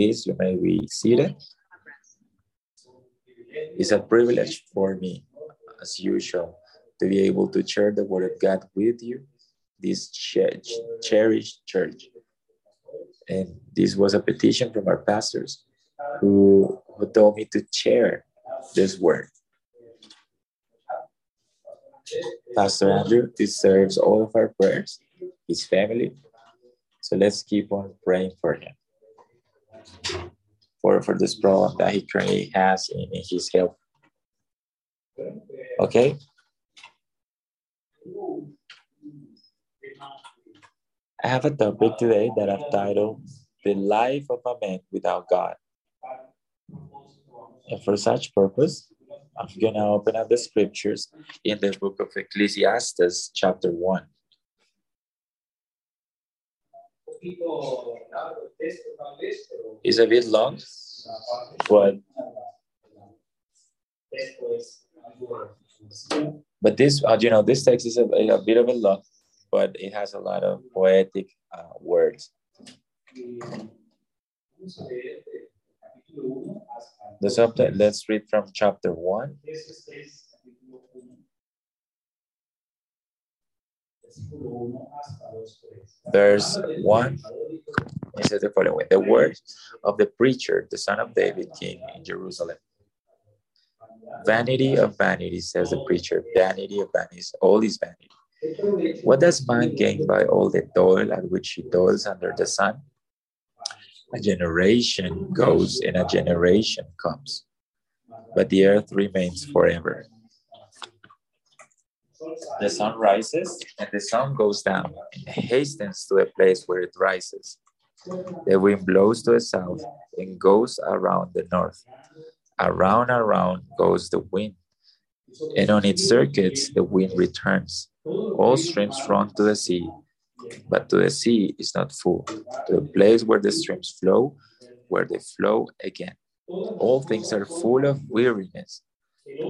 Please, you may be seated. It's a privilege for me, as usual, to be able to share the word of God with you, this cherished church. And this was a petition from our pastors who, who told me to share this word. Pastor Andrew deserves all of our prayers, his family. So let's keep on praying for him, for, for this problem that he currently has in, in his health. Okay? I have a topic today that I've titled The Life of a Man Without God. And for such purpose, I'm going to open up the scriptures in the book of Ecclesiastes, chapter 1. It's a bit long, but but this, uh, you know, this text is a, a, bit of a long, but it has a lot of poetic uh, words. The subtitle, let's read from chapter 1. Verse 1 it says the following way The words of the preacher, the son of David, king in Jerusalem. Vanity of vanity, says the preacher. Vanity of vanities, all is vanity. What does man gain by all the toil at which he toils under the sun? A generation goes and a generation comes, but the earth remains forever. The sun rises and the sun goes down and hastens to the place where it rises. The wind blows to the south and goes around the north. Around, around goes the wind, and on its circuits the wind returns. All streams run to the sea, but to the sea is not full, to the place where the streams flow, where they flow again. All things are full of weariness.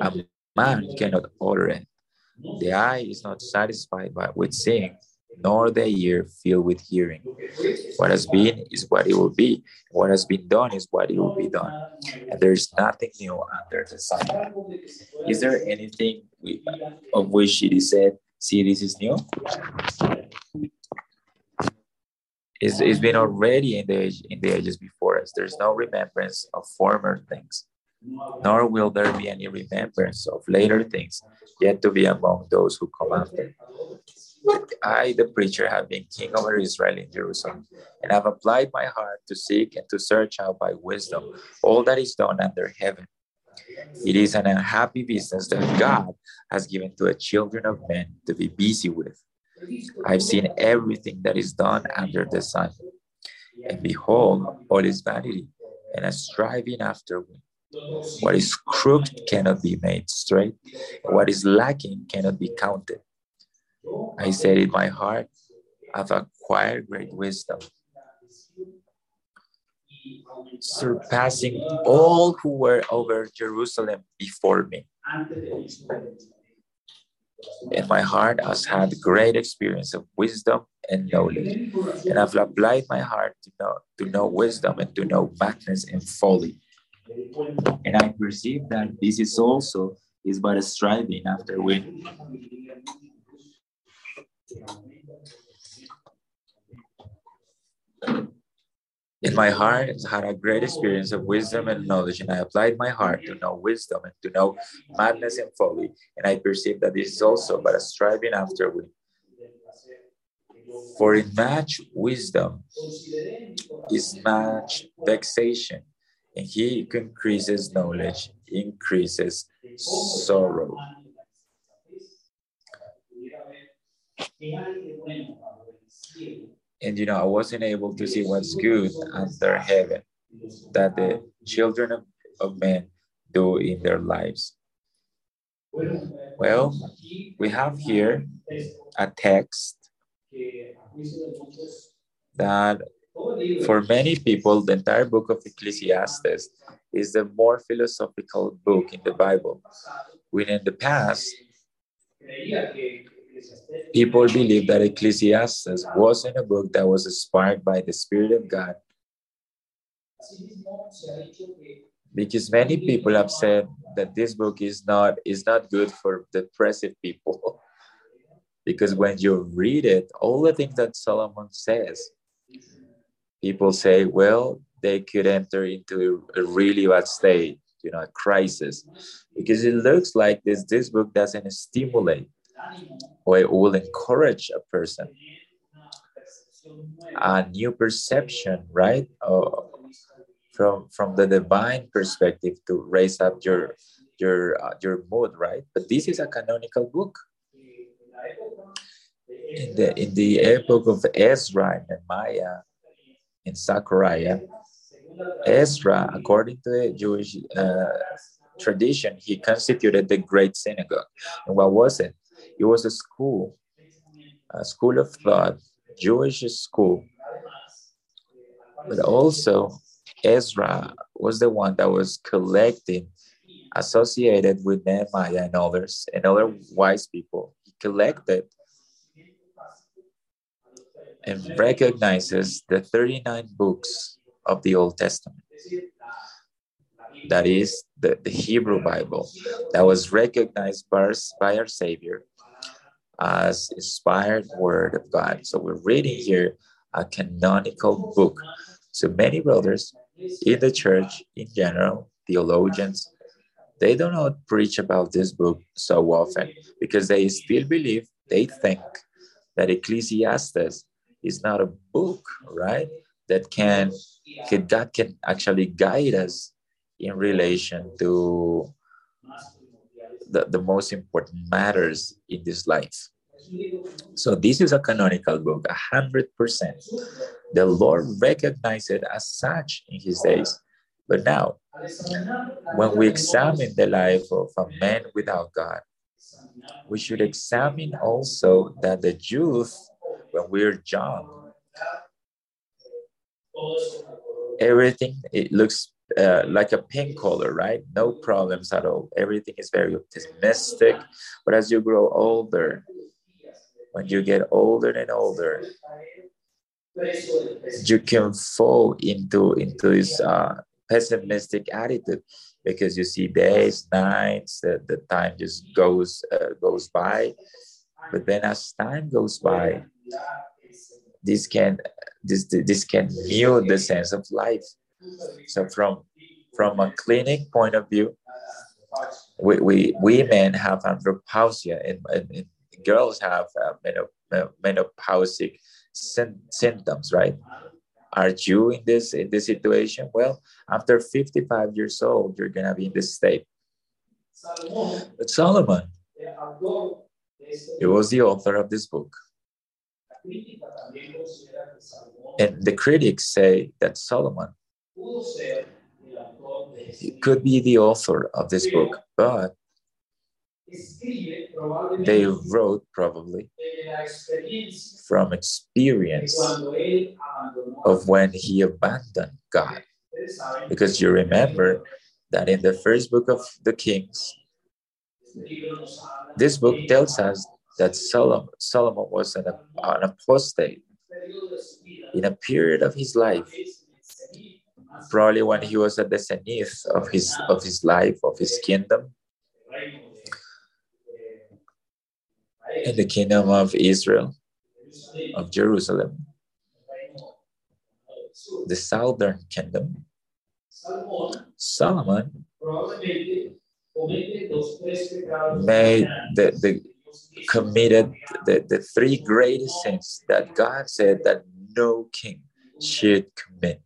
A man cannot order it. The eye is not satisfied by, with seeing, nor the ear filled with hearing. What has been is what it will be. What has been done is what it will be done. And there is nothing new under the sun. Is there anything we, of which it is said, see, this is new? It's, it's been already in the, in the ages before us. There's no remembrance of former things, nor will there be any remembrance of later things yet to be among those who come after. I, the preacher, have been king over Israel in Jerusalem, and have applied my heart to seek and to search out by wisdom all that is done under heaven. It is an unhappy business that God has given to the children of men to be busy with. I've seen everything that is done under the sun, and behold, all is vanity and a striving after wind. What is crooked cannot be made straight, what is lacking cannot be counted. I said in my heart, I've acquired great wisdom, surpassing all who were over Jerusalem before me. In my heart has had great experience of wisdom and knowledge, and I've applied my heart to know to know wisdom and to know madness and folly. And I perceive that this is also is but a striving after wind. In my heart, had a great experience of wisdom and knowledge, and I applied my heart to know wisdom and to know madness and folly. And I perceived that this is also but a striving after wind. For in much wisdom is much vexation, and he increases knowledge increases sorrow. And you know, I wasn't able to see what's good under heaven that the children of, of men do in their lives. Well, we have here a text that for many people, the entire book of Ecclesiastes is the more philosophical book in the Bible. When in the past, People believed that Ecclesiastes wasn't a book that was inspired by the Spirit of God, Because many people have said that this book is not is not good for depressive people. because when you read it, all the things that Solomon says, people say, well, they could enter into a really bad state, you know, a crisis, because it looks like this this book doesn't stimulate or it will encourage a person a new perception, right? From from the divine perspective to raise up your your uh, your mood, right? But this is a canonical book. In the in the epoch of Ezra and Nehemiah in Zechariah, Ezra, according to the Jewish uh, tradition, he constituted the great synagogue. And what was it? It was a school, a school of thought, Jewish school. But also, Ezra was the one that was collecting, associated with Nehemiah and others, and other wise people. He collected and recognizes the 39 books of the Old Testament. That is the, the Hebrew Bible that was recognized by, by our Savior as inspired word of God. So we're reading here a canonical book. So many brothers in the church in general, theologians, they do not preach about this book so often because they still believe, they think that Ecclesiastes is not a book, right? That can, that can actually guide us in relation to the, the most important matters in this life. So this is a canonical book, a hundred percent. The Lord recognized it as such in his days. But now, when we examine the life of a man without God, we should examine also that the youth, when we're young, everything it looks uh, like a pink color, right? No problems at all. Everything is very optimistic. But as you grow older, when you get older and older, you can fall into into this uh, pessimistic attitude because you see days, nights, the, the time just goes uh, goes by. But then as time goes by, this can this this can mute the sense of life. So from from a clinic point of view, we, we women have andropausia and, and, girls have uh, menopausic symptoms, right? Are you in this in this situation? Well, after 55 years old, you're gonna be in this state. But Solomon, it was the author of this book. And the critics say that Solomon could be the author of this book, but they wrote probably from experience of when he abandoned God. Because you remember that in the first book of the Kings, this book tells us that Solomon, was an, an apostate in a period of his life. Probably when he was at the zenith of his of his life of his kingdom. In the kingdom of Israel, of Jerusalem, the southern kingdom, Solomon made the, the committed the, the three greatest sins that God said that no king should commit.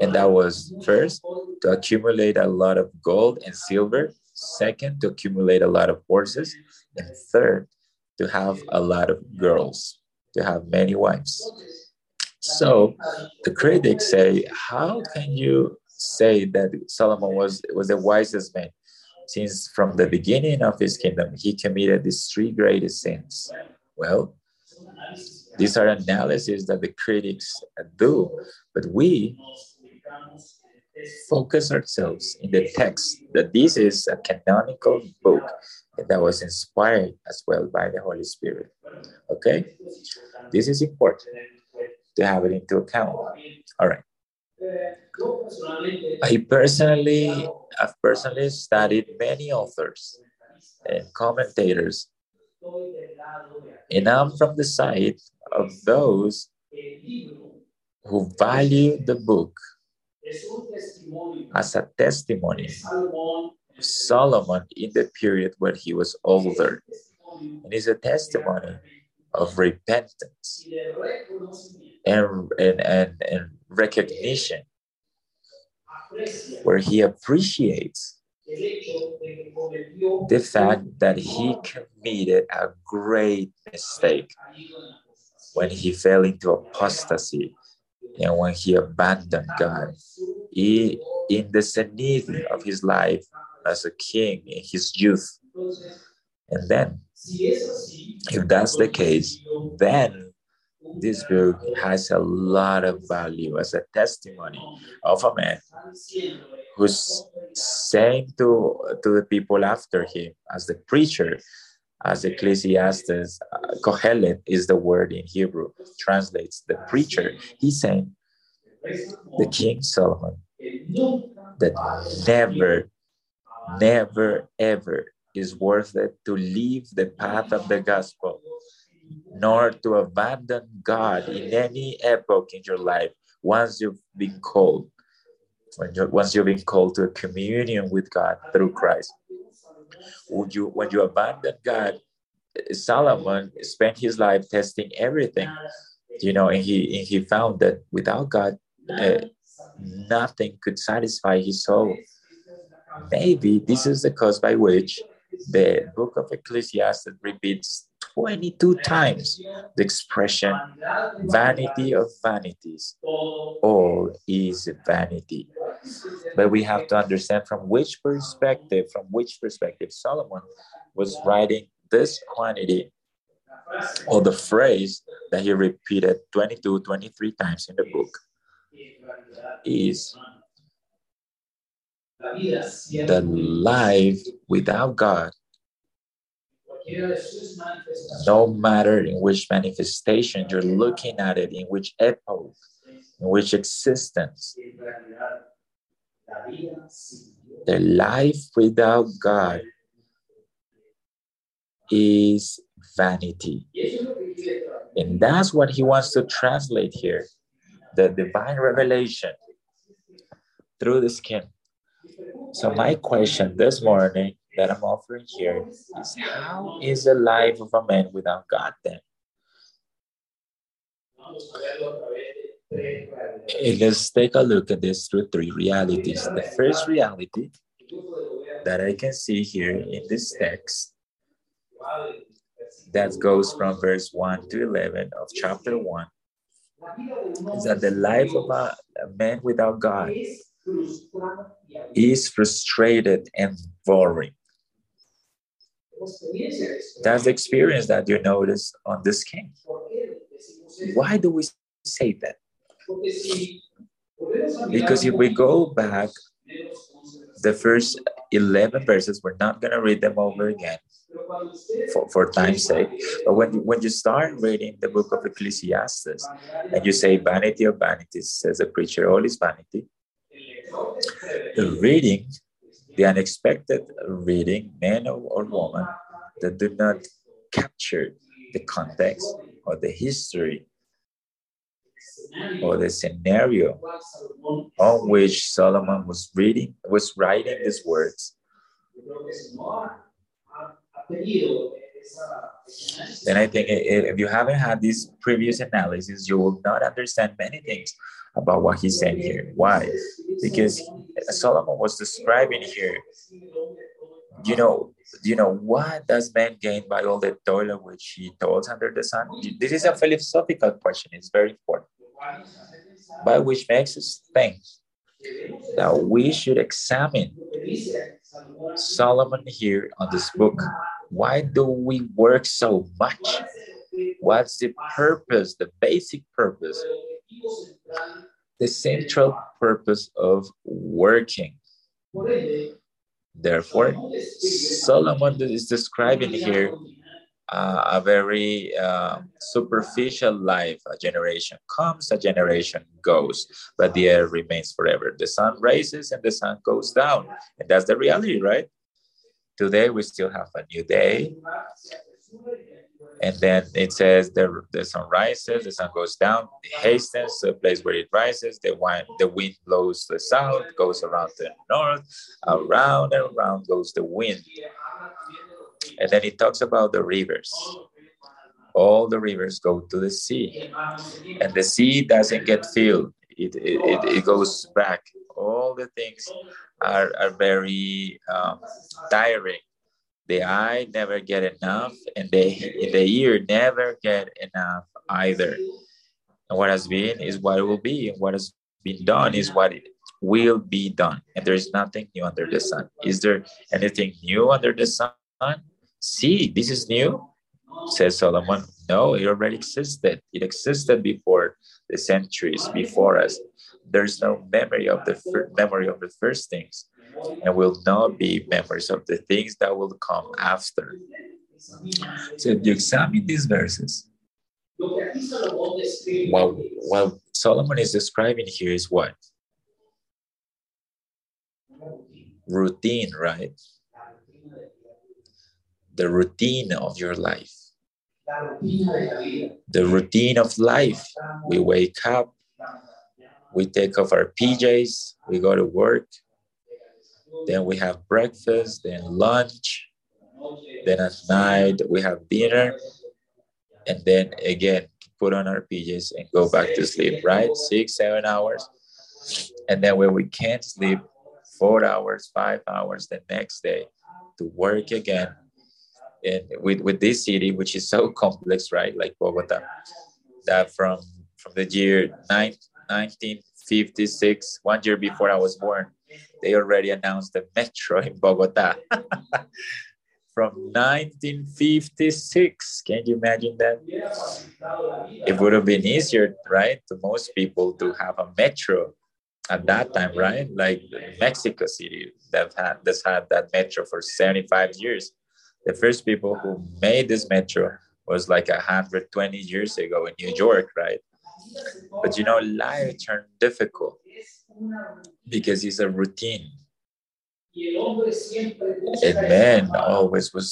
And that was first to accumulate a lot of gold and silver, second to accumulate a lot of horses, and third, to have a lot of girls, to have many wives. So the critics say, how can you say that Solomon was, was the wisest man? Since from the beginning of his kingdom, he committed these three greatest sins. Well, these are analyses that the critics do, but we focus ourselves in the text that this is a canonical book that was inspired as well by the Holy Spirit. Okay? This is important to have it into account. All right. I personally, I've personally studied many authors and commentators, and I'm from the side of those who value the book as a testimony of Solomon in the period when he was older. And it's a testimony of repentance and, and, and, and recognition, where he appreciates the fact that he committed a great mistake when he fell into apostasy and when he abandoned God. He, in the zenith of his life as a king in his youth. And then, if that's the case, then this book has a lot of value as a testimony of a man who's saying to, to the people after him, as the preacher, as Ecclesiastes, uh, Kohelet is the word in Hebrew, translates the preacher. He's saying, the King Solomon, that never, never, ever is worth it to leave the path of the gospel, nor to abandon God in any epoch in your life once you've been called, when you once you've been called to a communion with God through Christ. Would you, when you abandon God, Solomon spent his life testing everything, you know, and he and he found that without God, uh, nothing could satisfy his soul. Maybe this is the cause by which the book of Ecclesiastes repeats 22 times the expression vanity of vanities. All is vanity. But we have to understand from which perspective, from which perspective Solomon was writing this quantity or the phrase that he repeated 22, 23 times in the book is the life without God, no matter in which manifestation you're looking at it, in which epoch, in which existence, the life without God is vanity. And that's what he wants to translate here the divine revelation through the skin. So, my question this morning that I'm offering here is how is the life of a man without God then? And let's take a look at this through three realities. The first reality that I can see here in this text that goes from verse 1 to 11 of chapter 1 is that the life of a, a man without God is frustrated and boring. That's the experience that you notice on this king. Why do we say that? Because if we go back, the first 11 verses, we're not going to read them over again for, for time's sake. But when you, when you start reading the book of Ecclesiastes and you say vanity of vanities, says the preacher, all is vanity. The reading, the unexpected reading, man or, woman, that do not capture the context or the history or the scenario on which Solomon was reading, was writing these words. Then I think if you haven't had these previous analysis, you will not understand many things about what he's saying here. Why? Because Solomon was describing here, you know, you know, what does man gain by all the toil which he toils under the sun? This is a philosophical question. It's very important. By which makes us think that we should examine Solomon here on this book why do we work so much? What's the purpose, the basic purpose, the central purpose of working? Therefore, Solomon is describing here uh, a very uh, superficial life. A generation comes, a generation goes, but the earth remains forever. The sun rises and the sun goes down. And that's the reality, right? Today we still have a new day. And then it says the, the sun rises, the sun goes down, hastens to the place where it rises, the wind, the wind blows the south, goes around the north, around and around goes the wind. And then it talks about the rivers. All the rivers go to the sea, and the sea doesn't get filled, it, it, it, it goes back. All the things are, are very um, tiring. The eye never get enough, and the, the ear never get enough either. And what has been is what will be, and what has been done is what it will be done. And there is nothing new under the sun. Is there anything new under the sun? See, this is new, says Solomon. No, it already existed. It existed before the centuries before us. There's no memory of the memory of the first things, and will not be members of the things that will come after. So if you examine these verses, what, what Solomon is describing here is what? Routine, right? the routine of your life. The routine of life. We wake up, we take off our PJs, we go to work, then we have breakfast, then lunch, then at night we have dinner, and then again put on our PJs and go back to sleep, right? Six, seven hours. And then when we can't sleep, four hours, five hours the next day to work again and with, with this city, which is so complex, right? Like Bogota, that from from the year nine, 1956, one year before I was born, they already announced the metro in Bogota. from 1956. Can you imagine that? It would have been easier, right, to most people to have a metro at that time, right? Like Mexico City that had that's had that metro for 75 years the first people who made this metro was like 120 years ago in New York, right? But you know, life turned difficult because it's a routine. And man always was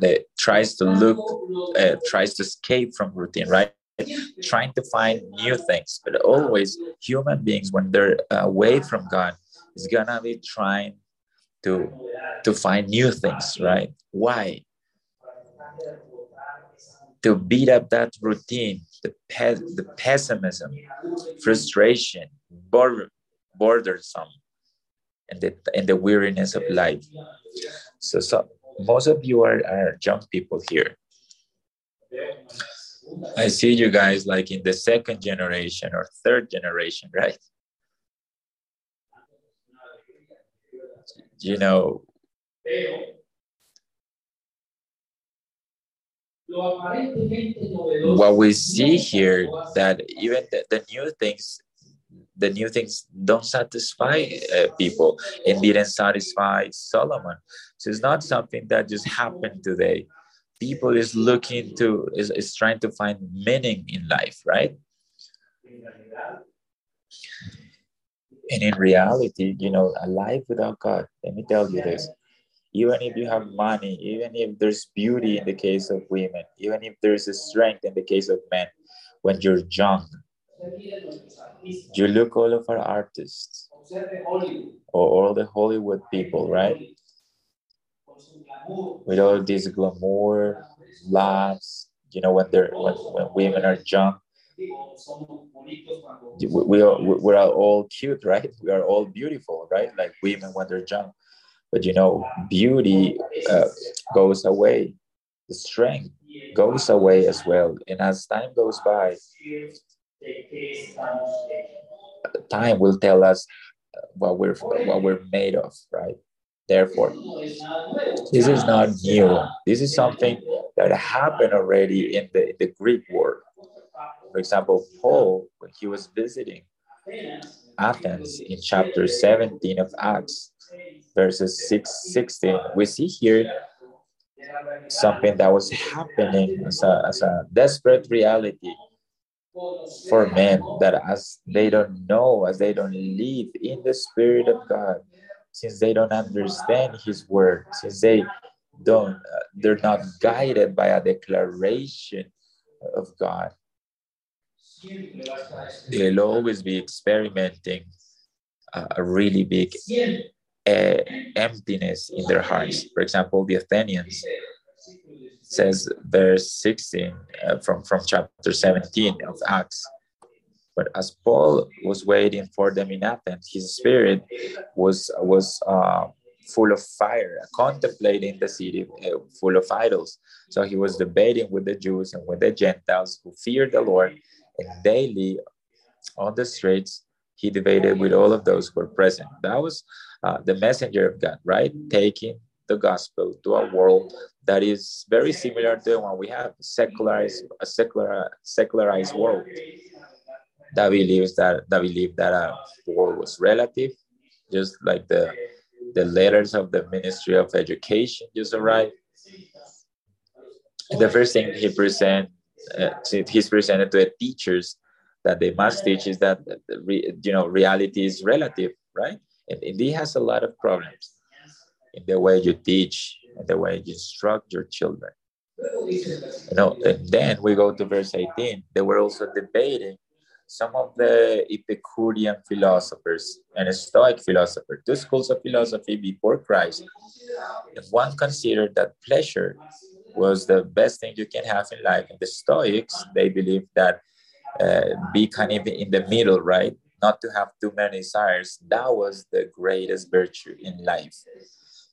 that tries to look, uh, tries to escape from routine, right? Trying to find new things, but always human beings, when they're away from God, is gonna be trying to to find new things, right? Why? To beat up that routine, the pe- the pessimism, frustration, bor- bothersome, and the and the weariness of life. So, so most of you are, are young people here. I see you guys like in the second generation or third generation, right? you know, what we see here that even the, the new things the new things don't satisfy uh, people. And didn't satisfy solomon. So it's not something that just happened today. People is looking to is, is trying to find meaning in life right? And in reality, you know, a life without God, let me tell you this. Even if you have money, even if there's beauty in the case of women, even if there's a strength in the case of men, when you're young, you look all of our artists or all the Hollywood people, right? With all this glamour, laughs, you know, when they're when, when women are young, we are we are all cute, right? We are all beautiful, right? Like women when they're young, but you know, beauty uh, goes away, the strength goes away as well, and as time goes by, time will tell us uh, what we're what we're made of, right? Therefore, this is not new. This is something that happened already in the, in the Greek world for example, Paul, when he was visiting Athens in chapter 17 of Acts, verses 6 16, we see here something that was happening as a, as a desperate reality for men that as they don't know, as they don't live in the Spirit of God, since they don't understand His word, since they don't, uh, they're not guided by a declaration of God, they'll always be experimenting a really big uh, emptiness in their hearts. For example, the Athenians says verse 16 uh, from, from chapter 17 of Acts. But as Paul was waiting for them in Athens, his spirit was, was uh, full of fire, contemplating the city uh, full of idols. So he was debating with the Jews and with the Gentiles who feared the Lord, and daily on the streets he debated with all of those who were present. That was uh, the messenger of God, right? Taking the gospel to a world that is very similar to the one we have, secularized, a secular, secularized world that believes that that believe that a world was relative, just like the the letters of the Ministry of Education just arrived. The first thing he present, uh, he's presented to the teachers that they must teach is that you know reality is relative, right? And, and he has a lot of problems in the way you teach and the way you instruct your children. You know, and then we go to verse 18. They were also debating some of the Epicurean philosophers and Stoic philosophers, two schools of philosophy before Christ. One considered that pleasure was the best thing you can have in life. And the Stoics, they believed that uh, be kind of in the middle, right? Not to have too many desires. That was the greatest virtue in life.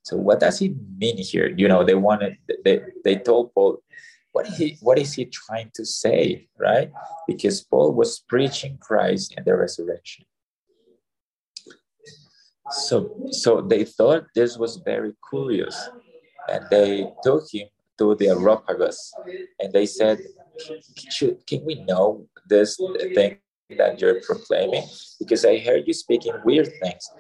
So what does it mean here? You know, they wanted they, they told Paul, what is he what is he trying to say, right? Because Paul was preaching Christ and the resurrection. So so they thought this was very curious. And they took him to the Areopagus and they said, should, can we know this thing that you're proclaiming? Because I heard you speaking weird things.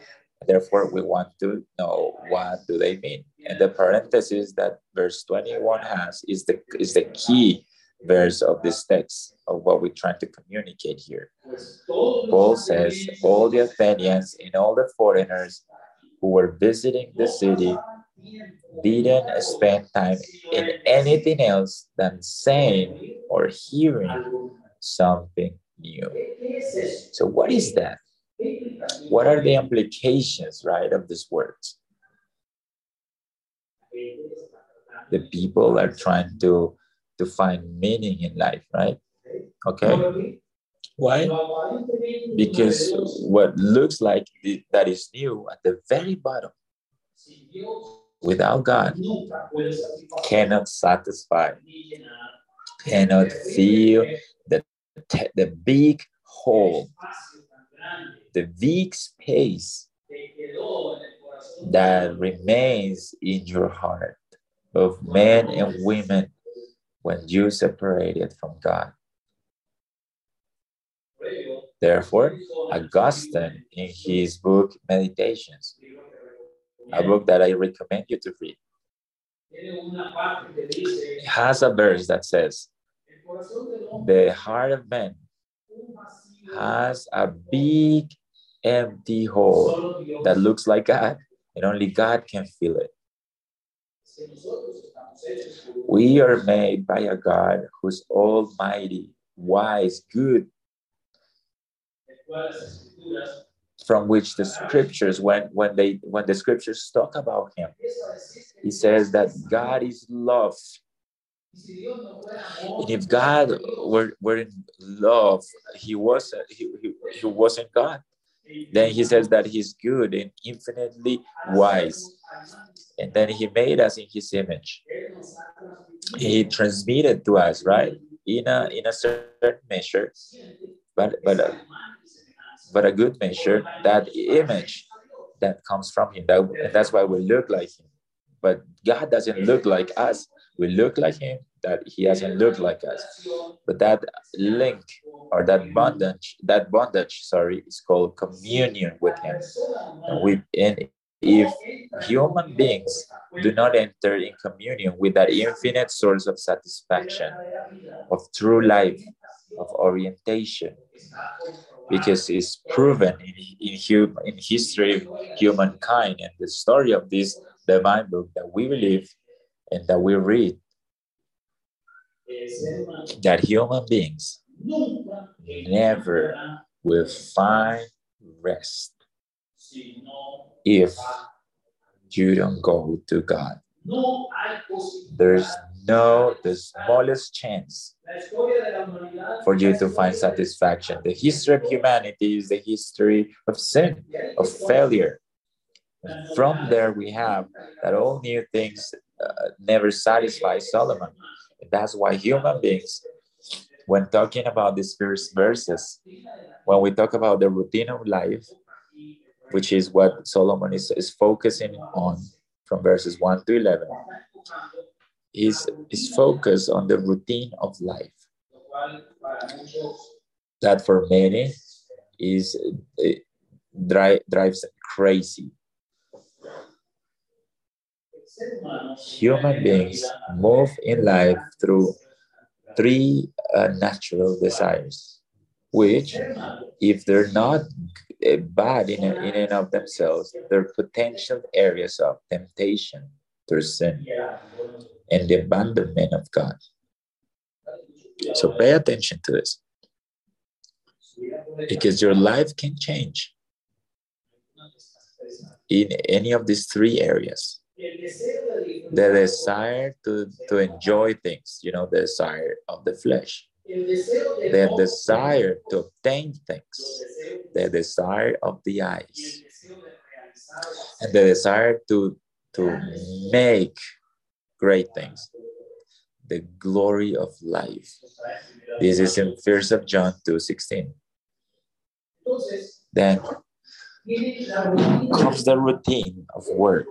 Therefore, we want to know what do they mean. And the parenthesis that verse 21 has is the is the key verse of this text of what we're trying to communicate here. Paul says, all the Athenians and all the foreigners who were visiting the city didn't spend time in anything else than saying or hearing something new. So, what is that? What are the implications, right, of these words? The people are trying to, to find meaning in life, right? Okay. Why? Because what looks like that is new at the very bottom without God cannot satisfy, cannot fill the, the big hole, the big space that remains in your heart of men and women when you separated from God. Therefore, Augustine, in his book Meditations, a book that I recommend you to read. Has a verse that says, The heart of man has a big empty hole that looks like God, and only God can fill it. We are made by a God who's almighty, wise, good from which the scriptures when when they when the scriptures talk about him he says that god is love and if god were, were in love he was he, he, he wasn't god then he says that he's good and infinitely wise and then he made us in his image he transmitted to us right in a in a certain measure but but uh, but a good measure, that image that comes from him. That, and that's why we look like him. But God doesn't look like us. We look like him, that he doesn't look like us. But that link or that mm-hmm. bondage, that bondage, sorry, is called communion with him. And we in if human beings do not enter in communion with that infinite source of satisfaction, of true life, of orientation, because it's proven in, in, hum, in history of humankind and the story of this divine book that we believe and that we read that human beings never will find rest if you don't go to God. There's no the smallest chance for you to find satisfaction. The history of humanity is the history of sin, of failure. From there, we have that all new things uh, never satisfy Solomon. And that's why human beings, when talking about these first verses, when we talk about the routine of life, which is what Solomon is, is focusing on from verses 1 to 11, is, is focused on the routine of life. That for many is eh, drive, drives crazy. Human beings move in life through three uh, natural desires, which, if they're not uh, bad in, in and of themselves, they're potential areas of temptation through sin and the abandonment of God. So pay attention to this. Because your life can change in any of these three areas. The desire to, to enjoy things, you know, the desire of the flesh. The desire to obtain things, the desire of the eyes, and the desire to, to make great things. The glory of life. This is in First of John 2:16. Then comes the routine of work.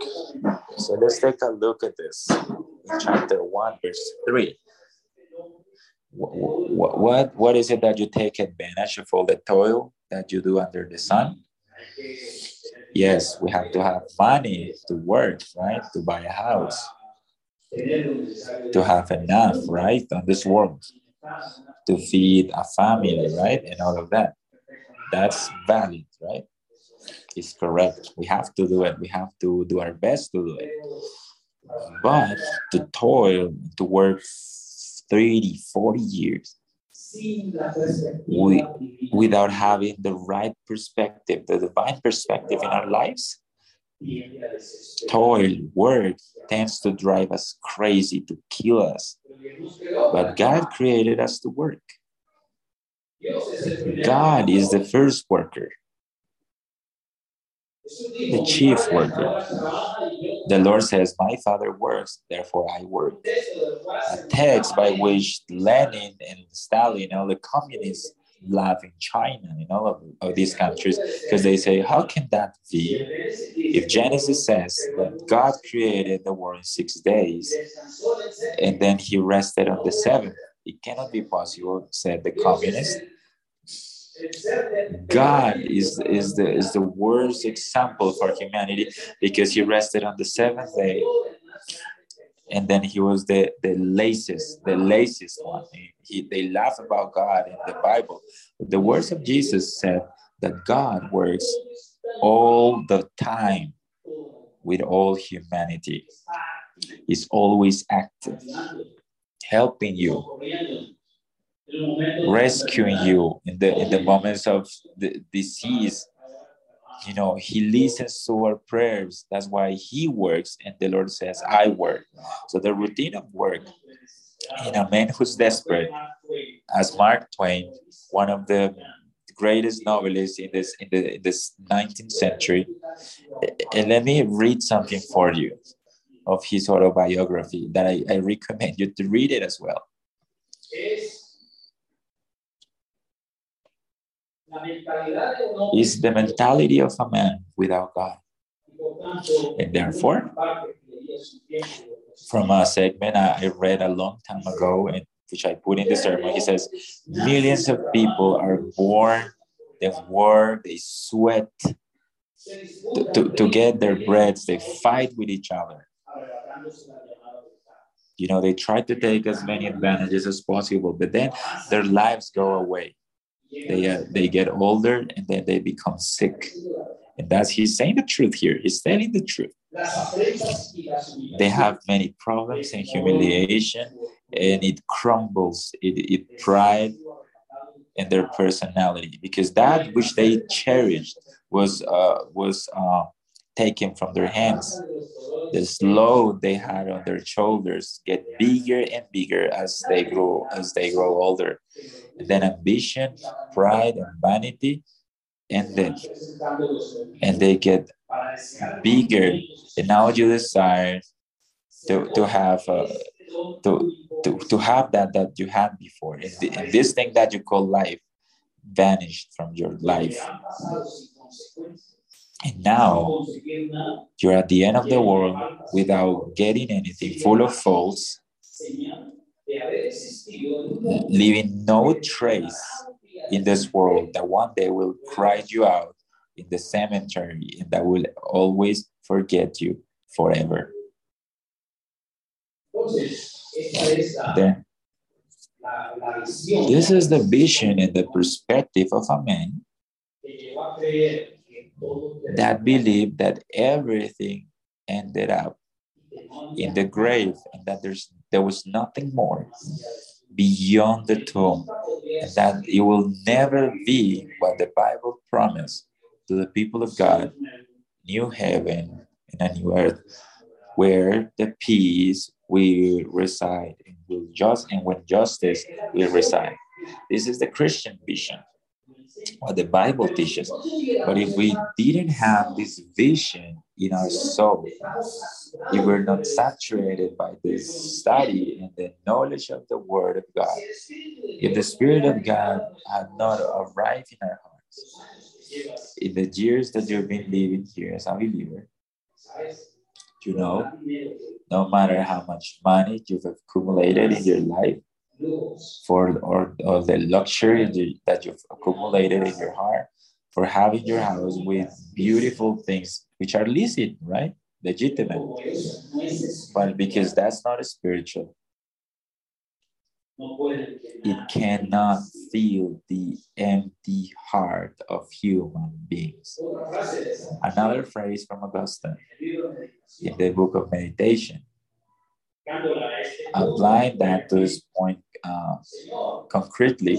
So let's take a look at this in chapter 1, verse 3. What, what, what is it that you take advantage of all the toil that you do under the sun? Yes, we have to have money to work, right? To buy a house to have enough, right, on this world, to feed a family, right, and all of that. That's valid, right? It's correct. We have to do it. We have to do our best to do it. But to toil, to work 30, 40 years we, without having the right perspective, the divine perspective in our lives, Toil, work tends to drive us crazy, to kill us. But God created us to work. God is the first worker, the chief worker. The Lord says, My Father works, therefore I work. A text by which Lenin and Stalin, all the communists, laugh in China, in all of, of these countries, because they say, How can that be? If Genesis says that God created the world in six days and then he rested on the seventh, it cannot be possible, said the communist. God is, is, the, is the worst example for humanity because he rested on the seventh day and then he was the, the laziest, the laziest one. He, they laugh about God in the Bible. The words of Jesus said that God works all the time with all humanity. He's always active, helping you, rescuing you in the in the moments of the disease. You know, he listens to our prayers. That's why he works, and the Lord says, I work. So the routine of work in a man who's desperate, as Mark Twain, one of the greatest novelists in this in the in this 19th century. And let me read something for you of his autobiography that I, I recommend you to read it as well. Is the mentality of a man without God. And therefore, from a segment I read a long time ago, and which I put in the sermon, he says, Millions of people are born, they work, they sweat, to, to, to get their breads, they fight with each other. You know, they try to take as many advantages as possible, but then their lives go away. They, uh, they get older and then they become sick. And that's he's saying the truth here. He's telling the truth. They have many problems and humiliation, and it crumbles. It, it pride in their personality because that which they cherished was uh, was uh, taken from their hands. The load they had on their shoulders get bigger and bigger as they grow as they grow older. And then ambition, pride, and vanity, and then and they get bigger. And now you desire to, to have uh, to, to to have that that you had before. And, the, and this thing that you call life vanished from your life. And now you're at the end of the world without getting anything, full of faults, leaving no trace in this world that one day will cry you out in the cemetery and that will always forget you forever. Then, this is the vision and the perspective of a man that believed that everything ended up in the grave and that there's there was nothing more beyond the tomb and that it will never be what the bible promised to the people of god new heaven and a new earth where the peace will reside and will just and when justice will reside. This is the christian vision what the Bible teaches. But if we didn't have this vision in our soul, if we're not saturated by this study and the knowledge of the Word of God, if the Spirit of God had not arrived in our hearts, in the years that you've been living here as a believer, you know, no matter how much money you've accumulated in your life, for or, or the luxury that you've accumulated in your heart for having your house with beautiful things which are licit right? Legitimate. But because that's not spiritual it cannot fill the empty heart of human beings. Another phrase from augustine in the book of meditation. Applying that to this point uh, concretely,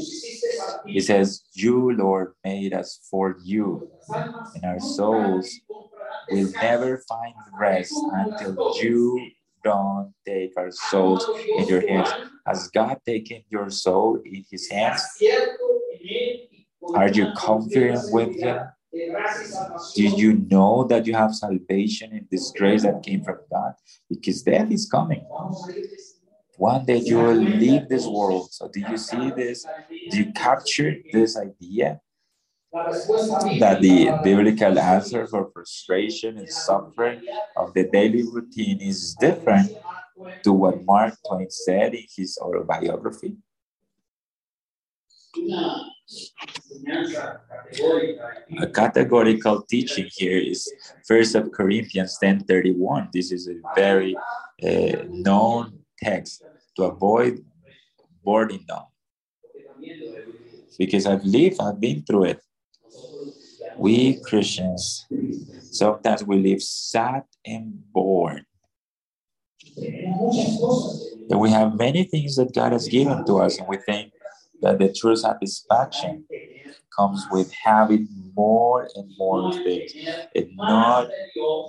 he says, You, Lord, made us for you, and our souls will never find rest until you don't take our souls in your hands. Has God taken your soul in his hands? Are you confident with him? Do you know that you have salvation in this grace that came from God? Because death is coming. One day you will leave this world. So, do you see this? Do you capture this idea? That the biblical answer for frustration and suffering of the daily routine is different to what Mark Twain said in his autobiography. A categorical teaching here is First of Corinthians 10:31. This is a very uh, known text to avoid boredom. Because I believe I've been through it. We Christians, sometimes we live sad and bored. And we have many things that God has given to us, and we think that the true satisfaction comes with having more and more things and not,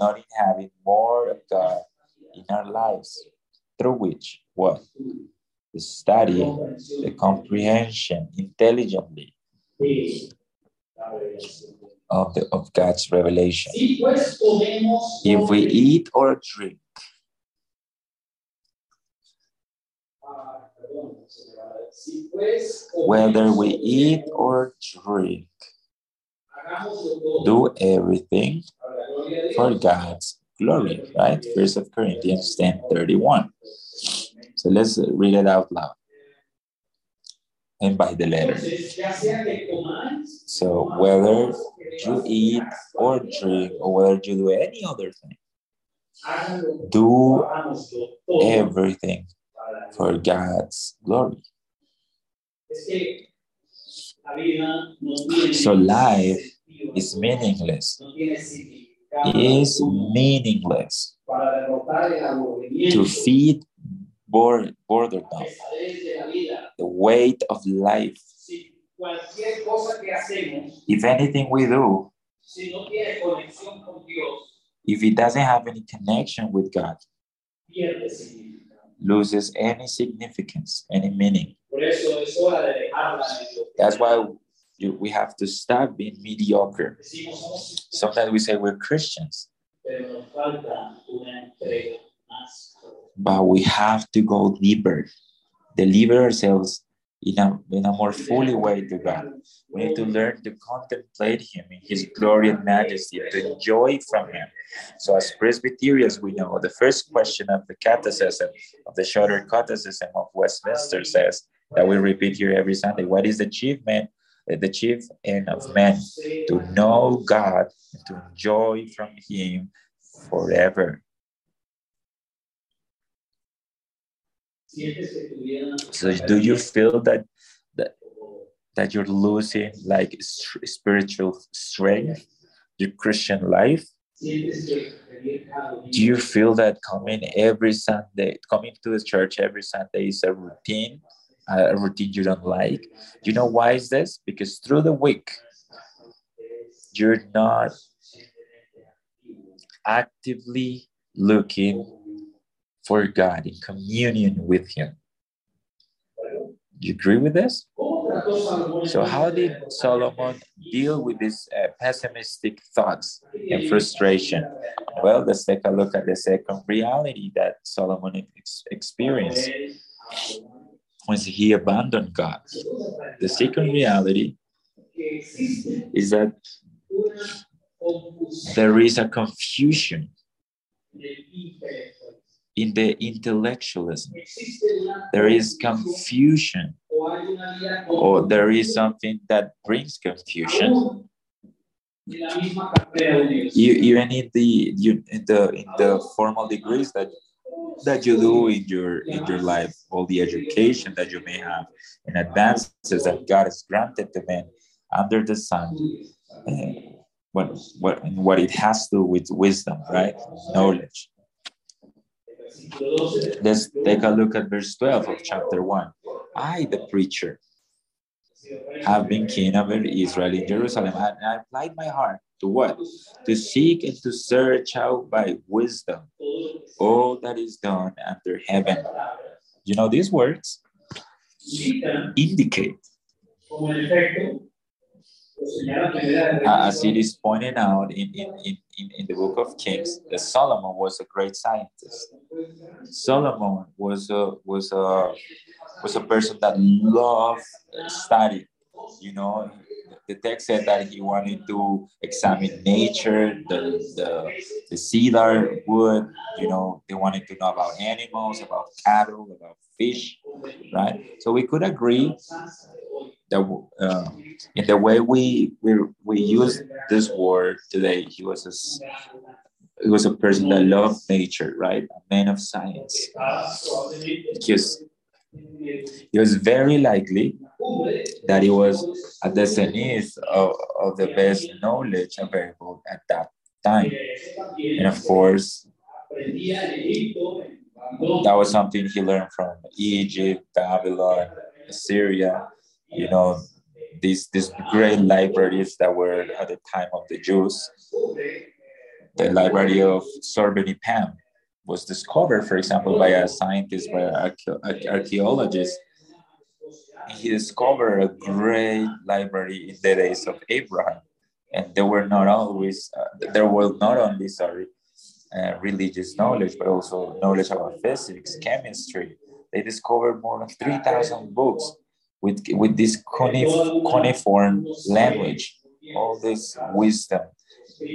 not in having more of God in our lives, through which what? The study, the comprehension intelligently of, the, of God's revelation. If we eat or drink, whether we eat or drink, do everything for God's glory, right? First of Corinthians 10 31. So let's read it out loud. and by the letter. So whether you eat or drink or whether you do any other thing, do everything for God's glory. So life is meaningless. Is meaningless to feed boredom, the weight of life. If anything we do, if it doesn't have any connection with God, loses any significance, any meaning. That's why you, we have to stop being mediocre. Sometimes we say we're Christians, but we have to go deeper, deliver ourselves in a, in a more fully way to God. We need to learn to contemplate Him in His glory and majesty, to enjoy from Him. So, as Presbyterians, we know the first question of the Catechism, of the Shorter Catechism of Westminster says that we repeat here every Sunday what is the chief man, the chief end of man? To know God and to enjoy from Him forever. So do you feel that that, that you're losing like spiritual strength, your Christian life? Do you feel that coming every Sunday, coming to the church every Sunday is a routine, a routine you don't like? You know why is this? Because through the week, you're not actively looking for God, in communion with Him. You agree with this? So, how did Solomon deal with these uh, pessimistic thoughts and frustration? Well, let's take a look at the second reality that Solomon ex- experienced once he abandoned God. The second reality is that there is a confusion in the intellectualism. There is confusion, or there is something that brings confusion. You, even in the you, in the in the formal degrees that that you do in your in your life, all the education that you may have, and advances that God has granted to men under the sun. Uh, what what what it has to do with wisdom, right? Knowledge. Let's take a look at verse 12 of chapter 1. I, the preacher, have been king over Israel in Jerusalem, and I applied my heart to what? To seek and to search out by wisdom all that is done under heaven. You know, these words indicate as it is pointed out in, in, in, in the book of Kings, that Solomon was a great scientist. Solomon was a was a was a person that loved study. You know, the text said that he wanted to examine nature, the the, the cedar wood. You know, they wanted to know about animals, about cattle, about fish, right? So we could agree that uh, in the way we we we use this word today, he was a he was a person that loved nature, right? A man of science. Because it was very likely that he was at the zenith of, of the best knowledge available at that time. And of course, that was something he learned from Egypt, Babylon, Assyria, you know, these these great libraries that were at the time of the Jews. The library of Ashurbanipal was discovered, for example, by a scientist, by an archaeologist. He discovered a great library in the days of Abraham, and there were not always uh, there was not only sorry uh, religious knowledge, but also knowledge about physics, chemistry. They discovered more than three thousand books with, with this cuneiform language, all this wisdom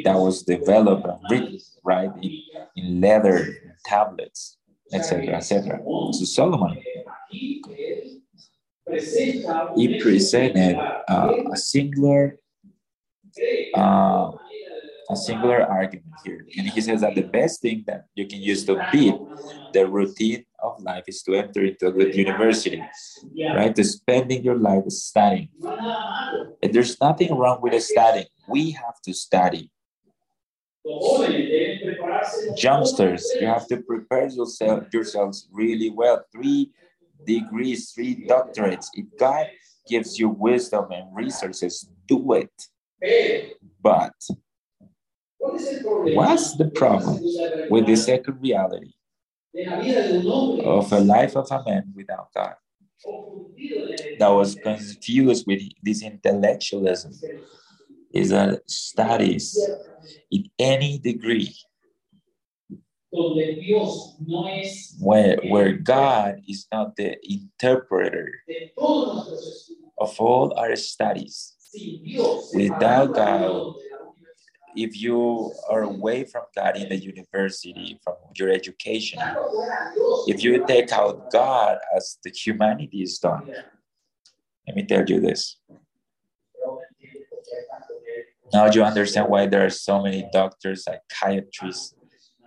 that was developed and written, right, in, in leather, tablets, etc., etc. So Solomon he presented uh, a singular uh, a singular argument here. And he says that the best thing that you can use to beat the routine of life is to enter into a good university, right? To spending your life studying. And there's nothing wrong with studying. We have to study. Youngsters, you have to prepare yourself, yourselves really well. Three degrees, three doctorates. If God gives you wisdom and resources, do it. But what's the problem with the second reality of a life of a man without God? That was confused with this intellectualism is a studies in any degree where, where God is not the interpreter of all our studies. Without God, if you are away from God in the university, from your education, if you take out God as the humanity is done, let me tell you this. Now you understand why there are so many doctors, psychiatrists,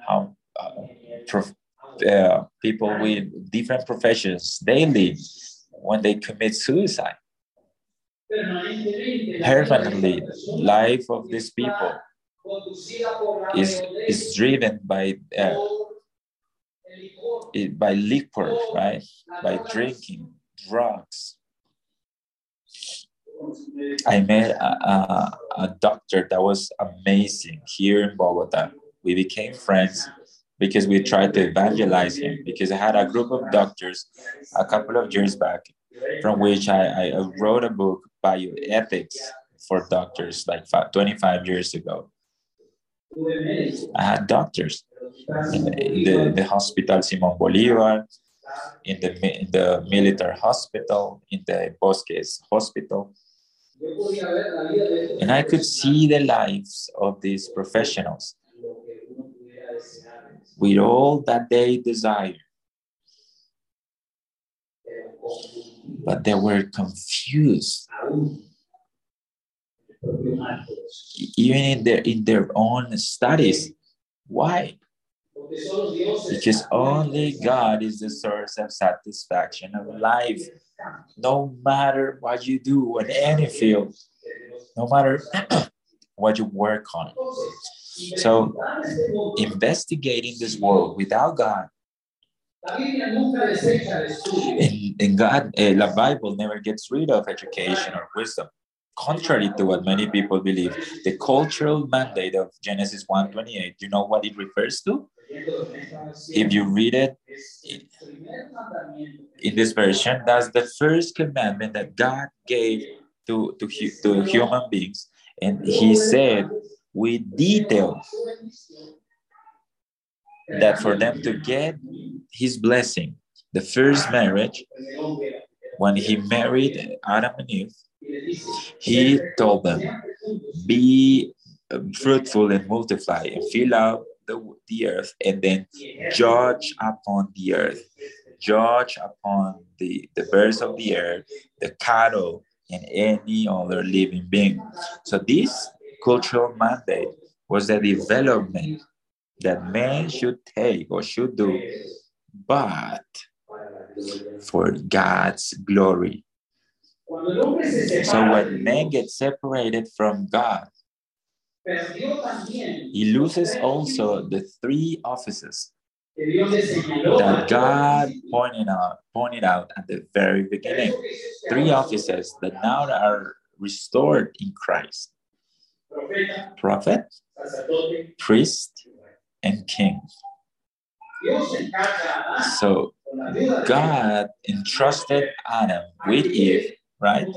how uh, prof, uh, people with different professions daily when they commit suicide. Permanently, life of these people is is driven by uh, by liquor, right? By drinking, drugs. I met a, a, a doctor that was amazing here in Bogota. We became friends because we tried to evangelize him because I had a group of doctors a couple of years back from which I, I wrote a book bioethics for doctors like five, 25 years ago I had doctors in the, the hospital Simon Bolivar, in the, in the military hospital, in the Bosques hospital. And I could see the lives of these professionals with all that they desire. But they were confused even in their in their own studies. Why? Because only God is the source of satisfaction of life. No matter what you do in any field, no matter what you work on. So, investigating this world without God and, and God, uh, the Bible never gets rid of education or wisdom contrary to what many people believe, the cultural mandate of Genesis 1:28, you know what it refers to? If you read it in this version, that's the first commandment that God gave to, to, to human beings. And he said with detail that for them to get his blessing, the first marriage, when he married Adam and Eve, he told them, Be um, fruitful and multiply and fill out the, the earth and then judge upon the earth, judge upon the, the birds of the air, the cattle, and any other living being. So, this cultural mandate was the development that man should take or should do, but for God's glory. So when man gets separated from God, he loses also the three offices that God pointed out, pointed out at the very beginning. Three offices that now are restored in Christ prophet, priest, and king. So God entrusted Adam with Eve right?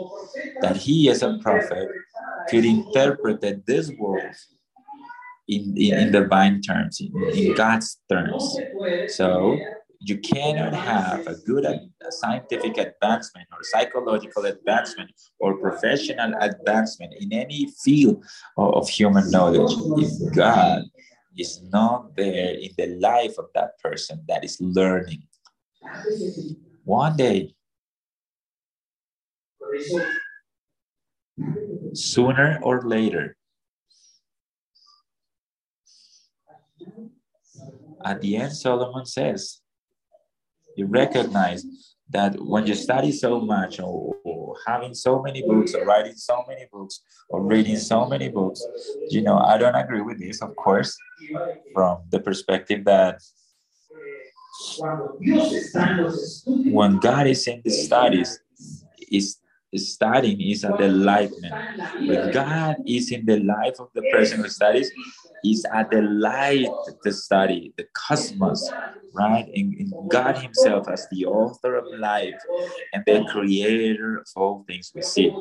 That he as a prophet could interpret this world in, in, in divine terms, in, in God's terms. So you cannot have a good scientific advancement or psychological advancement or professional advancement in any field of, of human knowledge if God is not there in the life of that person that is learning. One day Sooner or later. At the end, Solomon says, you recognize that when you study so much or, or, having so many books or writing so many books or reading so many books you know i don't agree with this of course from the perspective that when god is in the studies is studying is a delightment when god is in the life of the person who studies is a delight to study the cosmos, right? In, in, God Himself as the author of life and the creator of all things we see.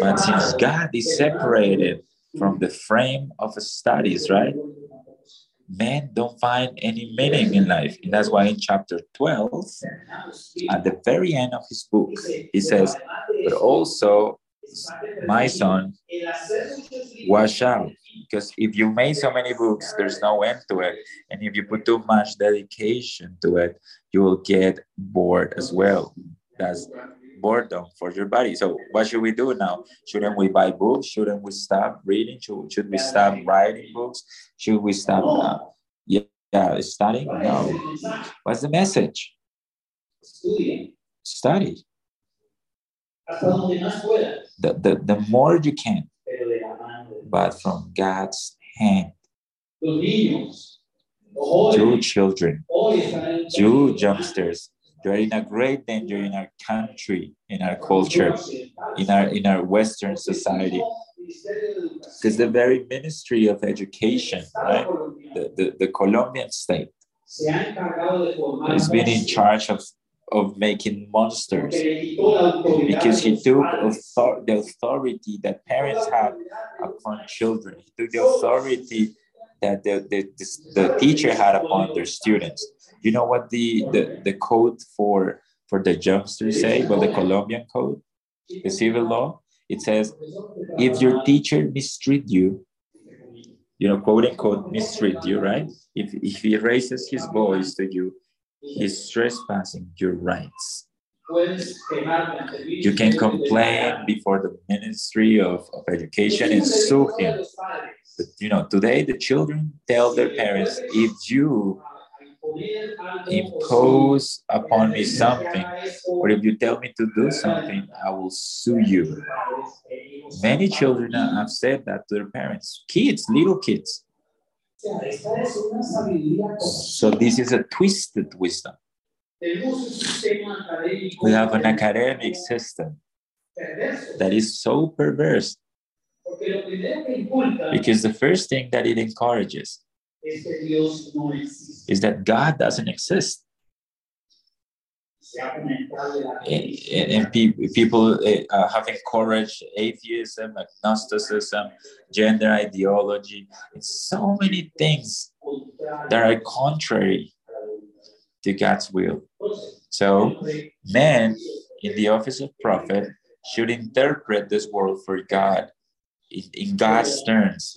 But since God is separated from the frame of studies, right? Men don't find any meaning in life. And that's why in chapter 12, at the very end of his book, he says, But also, my son, watch out. Because if you made so many books there's no end to it. And if you put too much dedication to it you will get bored as well. That's boredom for your body. So what should we do now? Shouldn't we buy books? Shouldn't we stop reading? Should, should we stop writing books? Should we stop uh, yeah, yeah studying? No. What's the message? Study. The, the, the more you can but from God's hand. Two children, two youngsters, you are in a great danger in our country, in our culture, in our in our Western society. Because the very Ministry of Education, right, the, the, the Colombian state, has been in charge of of making monsters because he took author- the authority that parents have upon children. He took the authority that the, the, the, teacher had upon their students. You know what the, the, the code for, for the youngsters say? Well, the Colombian code, the civil law, it says, if your teacher mistreat you, you know, quote unquote, mistreat you, right? If, if he raises his voice to you, he's trespassing your rights. You can complain before the Ministry of, of Education and sue him. You know, today the children tell their parents, if you impose upon me something, or if you tell me to do something, I will sue you. Many children have said that to their parents, kids, little kids. So this is a twisted wisdom. We have an academic system that is so perverse because the first thing that it encourages is that God doesn't exist. And, and people uh, have encouraged atheism, agnosticism, gender ideology, and so many things that are contrary to God's will. So, men in the office of prophet should interpret this world for God in, God's terms.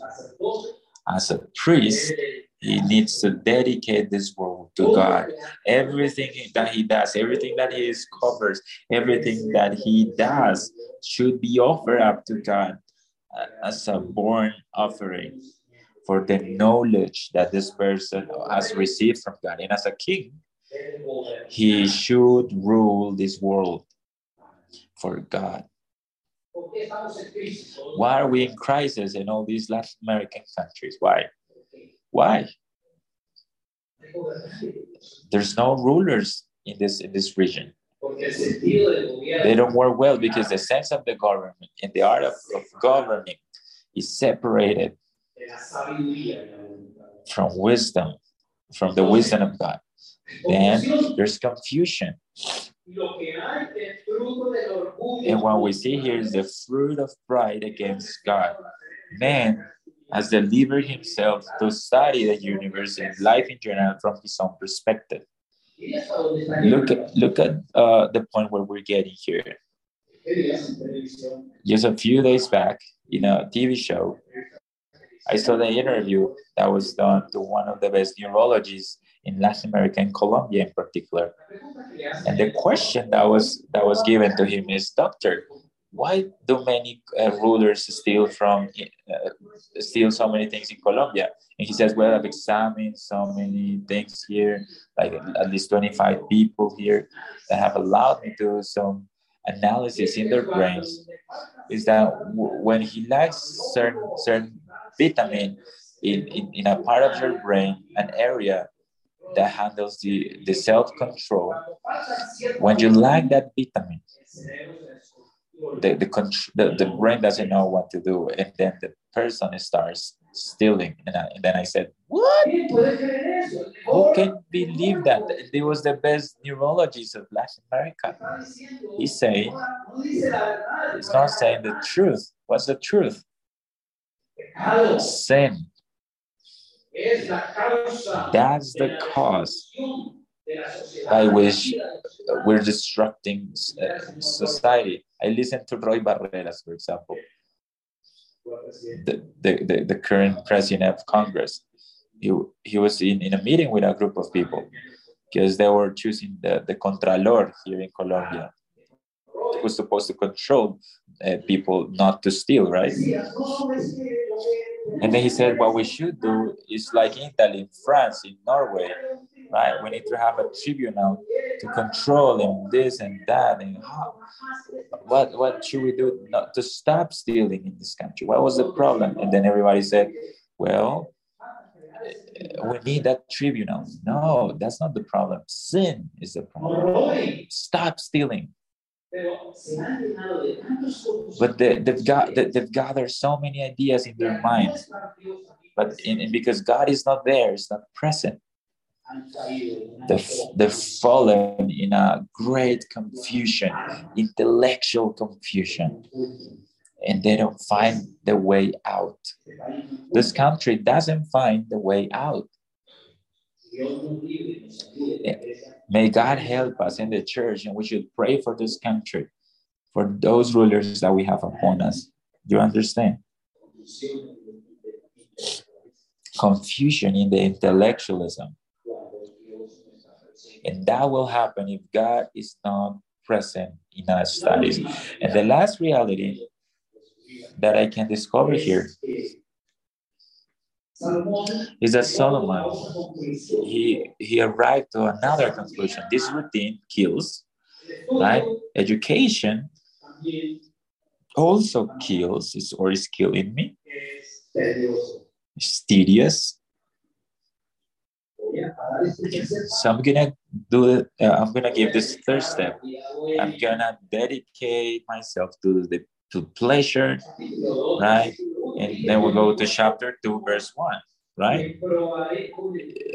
As a priest, he needs to dedicate this world to God. Everything that he does, everything that he covers, everything that he does should be offered up to God uh, as a born offering for the knowledge that this person has received from God. And as a king, he should rule this world for God. Why are we in crisis in all these Latin American countries? Why? Why? There's no rulers in this in this region. They don't work well because the sense of the government and the art of, of governing is separated from wisdom, from the wisdom of God. Then there's confusion. And what we see here is the fruit of pride against God. Man has delivered himself to study the universe and life in general from his own perspective. Look at look at uh, the point where we're getting here. Just a few days back, in a TV show, I saw the interview that was done to one of the best neurologists in Latin America and Colombia in particular. And the question that was that was given to him is, Doctor, why do many uh, rulers steal from uh, steal so many things in Colombia? And he says, well, I've examined so many things here, like at least 25 people here that have allowed me to do some analysis in their brains. Is that when he lacks certain certain vitamin in, in, in a part of your brain, an area that handles the, the self-control, when you lack that vitamin, the, the, the, the brain doesn't know what to do and then the person starts stealing. And, I, and then i said what? Who can believe that? He was the best neurologist of latin america. He's saying he's not saying the truth. What's the truth? Sin that's the cause by which we're destructing uh, society. I listened to Roy Barreras, for example, the, the, the, the current president of Congress. He, he was in, in a meeting with a group of people because they were choosing the, the Contralor here in Colombia, who's supposed to control uh, people not to steal, right? And then he said, what we should do is like Italy, France, in Norway, right? We need to have a tribunal to control and this and that and how, what what should we do not to stop stealing in this country? What was the problem? And then everybody said, well, eh, we need that tribunal. No, that's not the problem. Sin is the problem. Stop stealing. But they, they've got they've gathered so many ideas in their minds, but in, because God is not there, it's not present the, the fallen in a great confusion, intellectual confusion, and they don't find the way out. This country doesn't find the way out. May God help us in the church, and we should pray for this country, for those rulers that we have upon us. Do you understand? Confusion in the intellectualism and that will happen if God is not present in our studies. And the last reality that I can discover here is that Solomon he he arrived to another conclusion. This routine kills, right? Education also kills or is killing me. It's tedious. So I'm gonna do it. Uh, I'm gonna give this third step. I'm gonna dedicate myself to the to pleasure, right? And then we'll go to chapter two, verse one, right?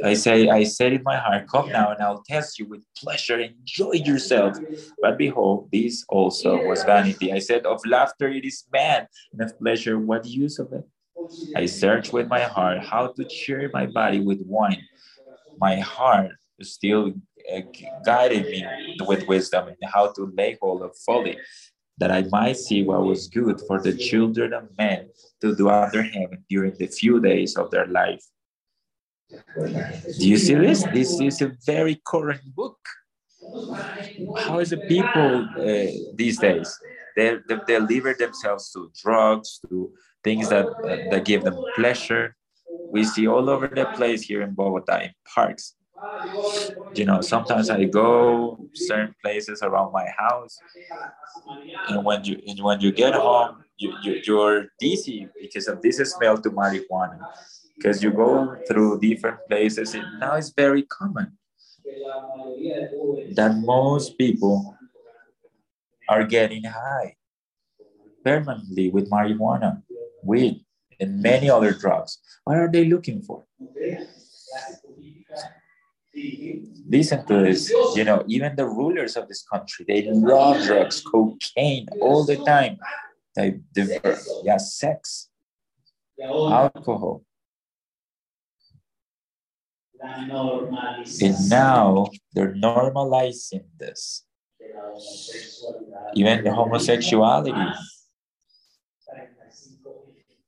I say, I said in my heart, come now, and I'll test you with pleasure. Enjoy yourself. But behold, this also was vanity. I said, of laughter it is mad, and of pleasure, what use of it? I searched with my heart how to cheer my body with wine my heart still uh, guided me with wisdom and how to lay hold of folly, that I might see what was good for the children of men to do under him during the few days of their life. Do you see this? This is a very current book. How is the people uh, these days? They, they deliver themselves to drugs, to things that, that give them pleasure, we see all over the place here in Bogota in parks. You know, sometimes I go certain places around my house, and when you and when you get home, you, you you're dizzy because of this smell to marijuana. Because you go through different places, and now it's very common that most people are getting high permanently with marijuana, weed and many other drugs. What are they looking for? Listen to this. You know, even the rulers of this country, they love drugs, cocaine all the time. They, they yeah, sex, alcohol. And now they're normalizing this. Even the homosexuality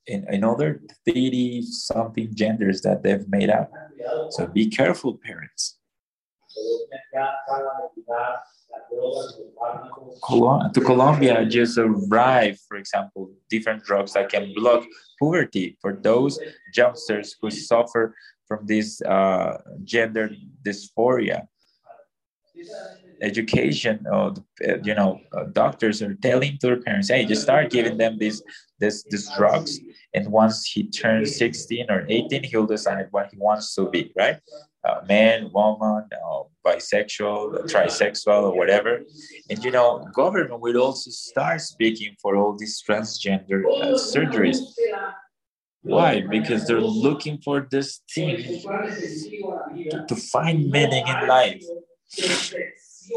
in, in other 30 something genders that they've made up. So be careful, parents. To Colombia just arrived, for example, different drugs that can block puberty for those youngsters who suffer from this uh, gender dysphoria. Education, uh, you know, uh, doctors are telling to their parents, "Hey, just start giving them these, this, these drugs, and once he turns 16 or 18, he'll decide what he wants to be, right? uh, man, woman, uh, bisexual, trisexual, or whatever. And you know, government will also start speaking for all these transgender uh, surgeries. Why? Because they're looking for this thing to find meaning in life.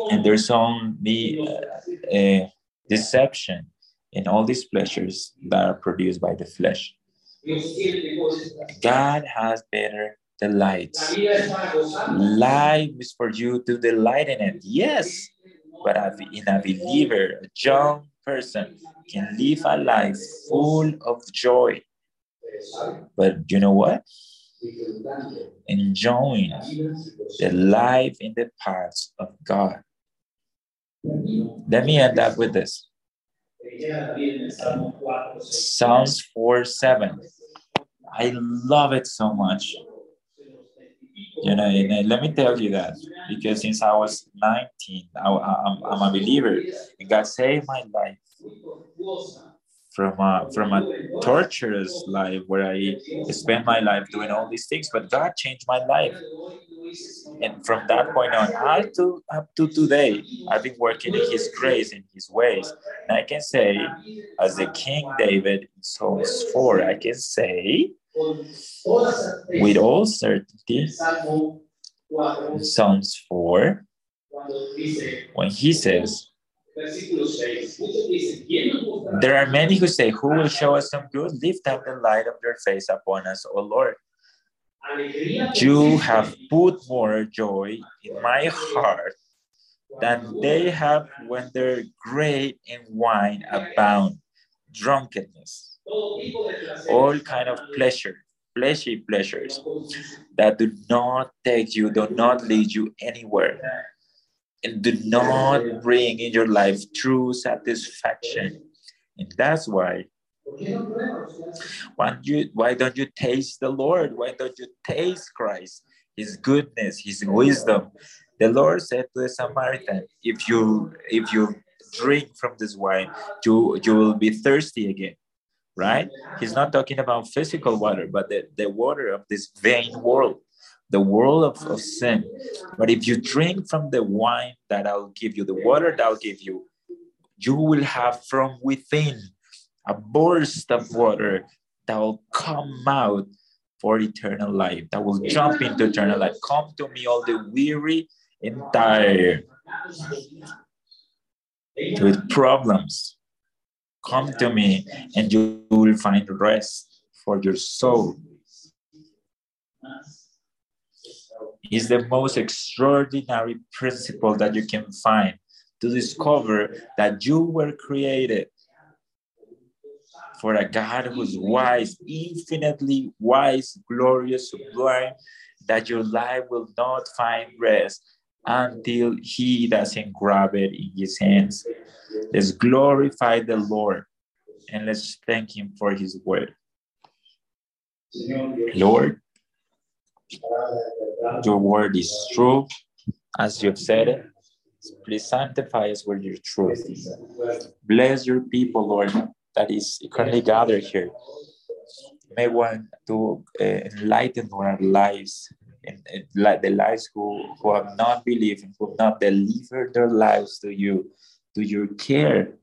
And there's only uh, deception in all these pleasures that are produced by the flesh. God has better delights. Life is for you to delight in it. Yes, but in a believer, a young person can live a life full of joy. But you know what? Enjoying the life in the paths of God. Let me end up with this. Psalms 4 7. I love it so much. You know, and let me tell you that because since I was 19, I, am a believer, and God saved my life from a from a torturous life where I spent my life doing all these things. But God changed my life, and from that point on, up to up to today, I've been working in His grace in His ways. And I can say, as the King David in Psalms four, I can say with all certainty, Psalms 4, when he says, There are many who say, Who will show us some good? Lift up the light of your face upon us, O Lord. You have put more joy in my heart than they have when their grape and wine abound, drunkenness. All kind of pleasure, fleshy pleasures that do not take you, do not lead you anywhere, and do not bring in your life true satisfaction. And that's why why, you, why don't you taste the Lord? Why don't you taste Christ, His goodness, His wisdom? The Lord said to the Samaritan, "If you if you drink from this wine, you you will be thirsty again right? He's not talking about physical water, but the, the water of this vain world, the world of, of sin. But if you drink from the wine that I'll give you, the water that I'll give you, you will have from within a burst of water that will come out for eternal life, that will jump into eternal life. Come to me, all the weary and tired, with problems, Come to me and you will find rest for your soul. Is the most extraordinary principle that you can find to discover that you were created for a God who's wise, infinitely wise, glorious, sublime, that your life will not find rest until He doesn't grab it in His hands. Let's glorify the Lord and let's thank Him for His word. Lord, your word is true, as you've said it. Please sanctify us with your truth. Bless your people, Lord, that is currently gathered here. May want to uh, enlighten our lives and, and like the lives who, who have not believed and who have not delivered their lives to you to your care,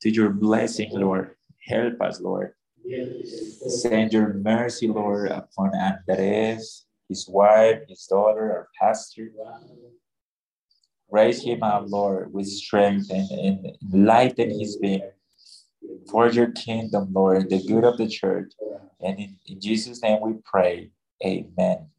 to your blessing, Lord. Help us, Lord. Send your mercy, Lord, upon Andres, his wife, his daughter, our pastor. Raise him up, Lord, with strength and, and enlighten his being for your kingdom, Lord, the good of the church. And in, in Jesus' name we pray. Amen.